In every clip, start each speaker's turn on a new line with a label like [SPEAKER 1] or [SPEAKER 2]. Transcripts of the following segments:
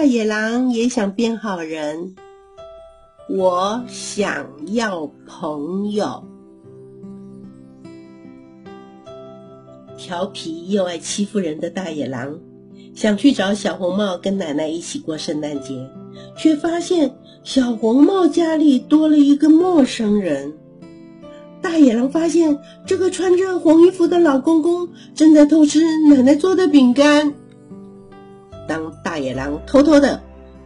[SPEAKER 1] 大野狼也想变好人。我想要朋友。调皮又爱欺负人的大野狼，想去找小红帽跟奶奶一起过圣诞节，却发现小红帽家里多了一个陌生人。大野狼发现这个穿着红衣服的老公公正在偷吃奶奶做的饼干。当大野狼偷偷的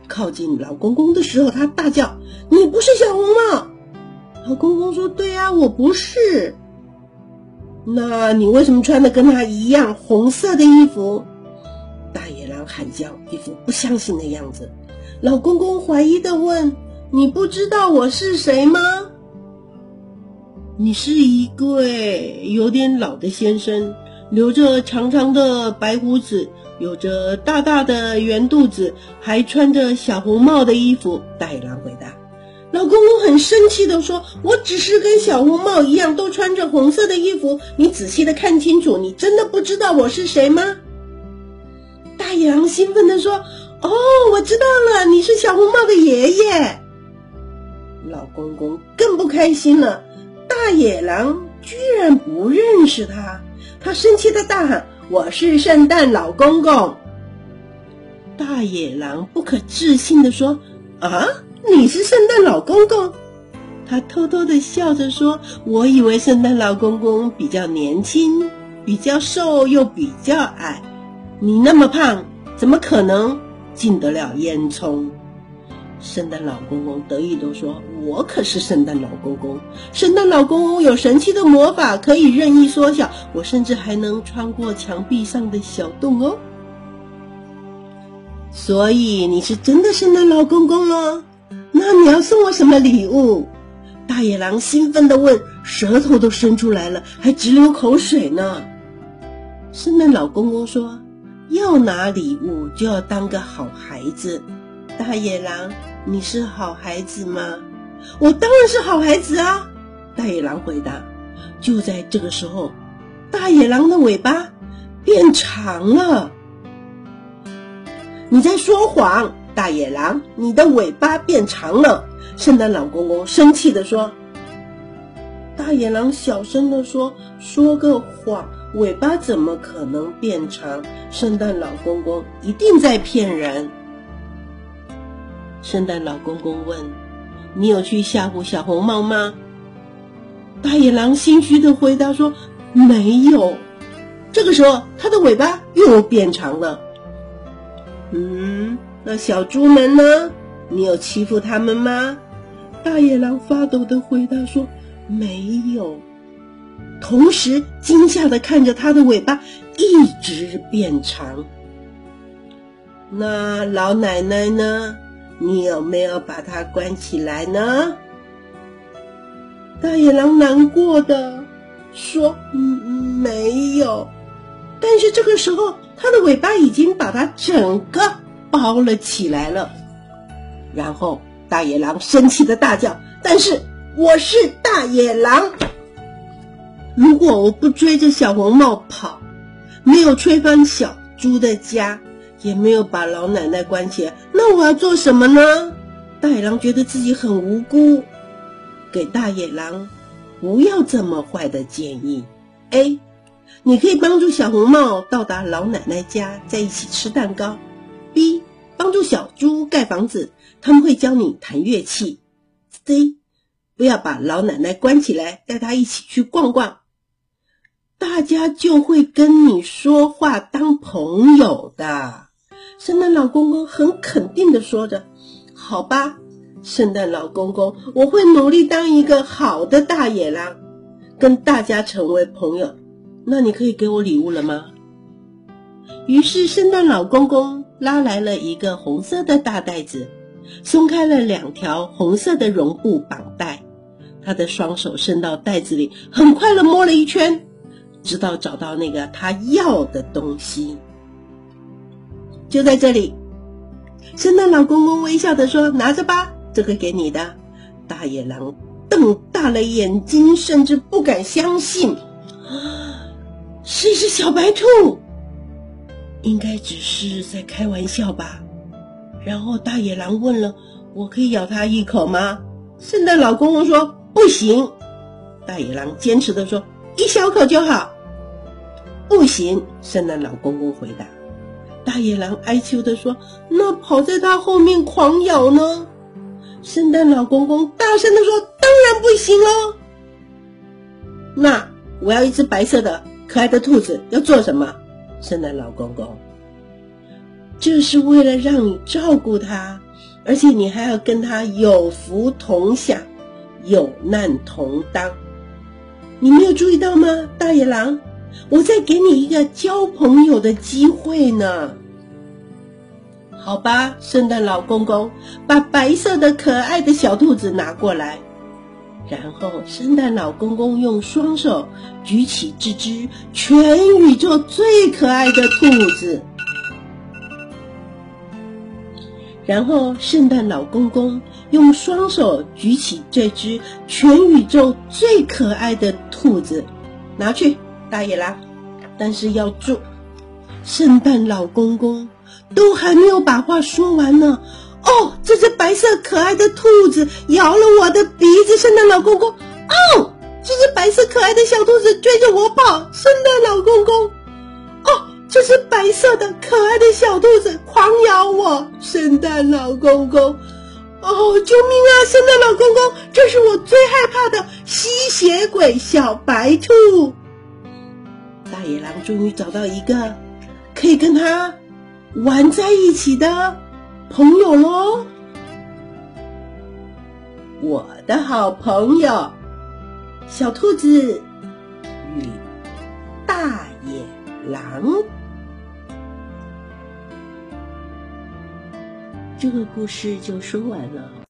[SPEAKER 1] 靠近老公公的时候，他大叫：“你不是小红帽！”老公公说：“对呀，我不是。”那你为什么穿的跟他一样红色的衣服？大野狼喊叫，一副不相信的样子。老公公怀疑的问：“你不知道我是谁吗？”你是一位有点老的先生，留着长长的白胡子，有着大大的圆肚子，还穿着小红帽的衣服。大野狼回答。老公公很生气的说：“我只是跟小红帽一样，都穿着红色的衣服。你仔细的看清楚，你真的不知道我是谁吗？”大野狼兴奋的说：“哦，我知道了，你是小红帽的爷爷。”老公公更不开心了，大野狼居然不认识他，他生气的大喊：“我是圣诞老公公！”大野狼不可置信的说：“啊！”你是圣诞老公公，他偷偷的笑着说：“我以为圣诞老公公比较年轻，比较瘦又比较矮。你那么胖，怎么可能进得了烟囱？”圣诞老公公得意地说：“我可是圣诞老公公，圣诞老公公有神奇的魔法，可以任意缩小，我甚至还能穿过墙壁上的小洞哦。所以你是真的圣诞老公公喽？”那你要送我什么礼物？大野狼兴奋地问，舌头都伸出来了，还直流口水呢。圣诞老公公说：“要拿礼物就要当个好孩子。”大野狼，你是好孩子吗？我当然是好孩子啊！大野狼回答。就在这个时候，大野狼的尾巴变长了。你在说谎！大野狼，你的尾巴变长了！圣诞老公公生气地说。大野狼小声地说：“说个谎，尾巴怎么可能变长？圣诞老公公一定在骗人。”圣诞老公公问：“你有去吓唬小红帽吗？”大野狼心虚的回答说：“没有。”这个时候，它的尾巴又变长了。嗯。那小猪们呢？你有欺负他们吗？大野狼发抖的回答说：“没有。”同时惊吓的看着它的尾巴一直变长。那老奶奶呢？你有没有把它关起来呢？大野狼难过的说：“没有。”但是这个时候，它的尾巴已经把它整个。包了起来了，然后大野狼生气的大叫：“但是我是大野狼，如果我不追着小红帽跑，没有吹翻小猪的家，也没有把老奶奶关起来，那我要做什么呢？”大野狼觉得自己很无辜，给大野狼不要这么坏的建议。A，你可以帮助小红帽到达老奶奶家，在一起吃蛋糕。B 帮助小猪盖房子，他们会教你弹乐器。C 不要把老奶奶关起来，带她一起去逛逛，大家就会跟你说话当朋友的。圣诞老公公很肯定的说着：“好吧，圣诞老公公，我会努力当一个好的大野狼，跟大家成为朋友。那你可以给我礼物了吗？”于是，圣诞老公公拉来了一个红色的大袋子，松开了两条红色的绒布绑带。他的双手伸到袋子里，很快的摸了一圈，直到找到那个他要的东西。就在这里，圣诞老公公微笑的说：“拿着吧，这个给你的。”大野狼瞪大了眼睛，甚至不敢相信，是一只小白兔。应该只是在开玩笑吧？然后大野狼问了：“我可以咬它一口吗？”圣诞老公公说：“不行。”大野狼坚持的说：“一小口就好。”不行，圣诞老公公回答。大野狼哀求的说：“那跑在他后面狂咬呢？”圣诞老公公大声的说：“当然不行喽！那我要一只白色的可爱的兔子，要做什么？”圣诞老公公，这是为了让你照顾它，而且你还要跟它有福同享，有难同当。你没有注意到吗，大野狼？我在给你一个交朋友的机会呢。好吧，圣诞老公公把白色的可爱的小兔子拿过来，然后圣诞老公公用双手举起这只全宇宙最可爱的兔子，然后圣诞老公公用双手举起这只全宇宙最可爱的兔子，拿去。大野狼，但是要住。圣诞老公公都还没有把话说完呢。哦，这只白色可爱的兔子咬了我的鼻子。圣诞老公公，哦，这只白色可爱的小兔子追着我跑。圣诞老公公，哦，这只白色的可爱的小兔子狂咬我。圣诞老公公，哦，救命啊！圣诞老公公，这是我最害怕的吸血鬼小白兔。野狼终于找到一个可以跟他玩在一起的朋友喽！我的好朋友小兔子与大野狼，这个故事就说完了。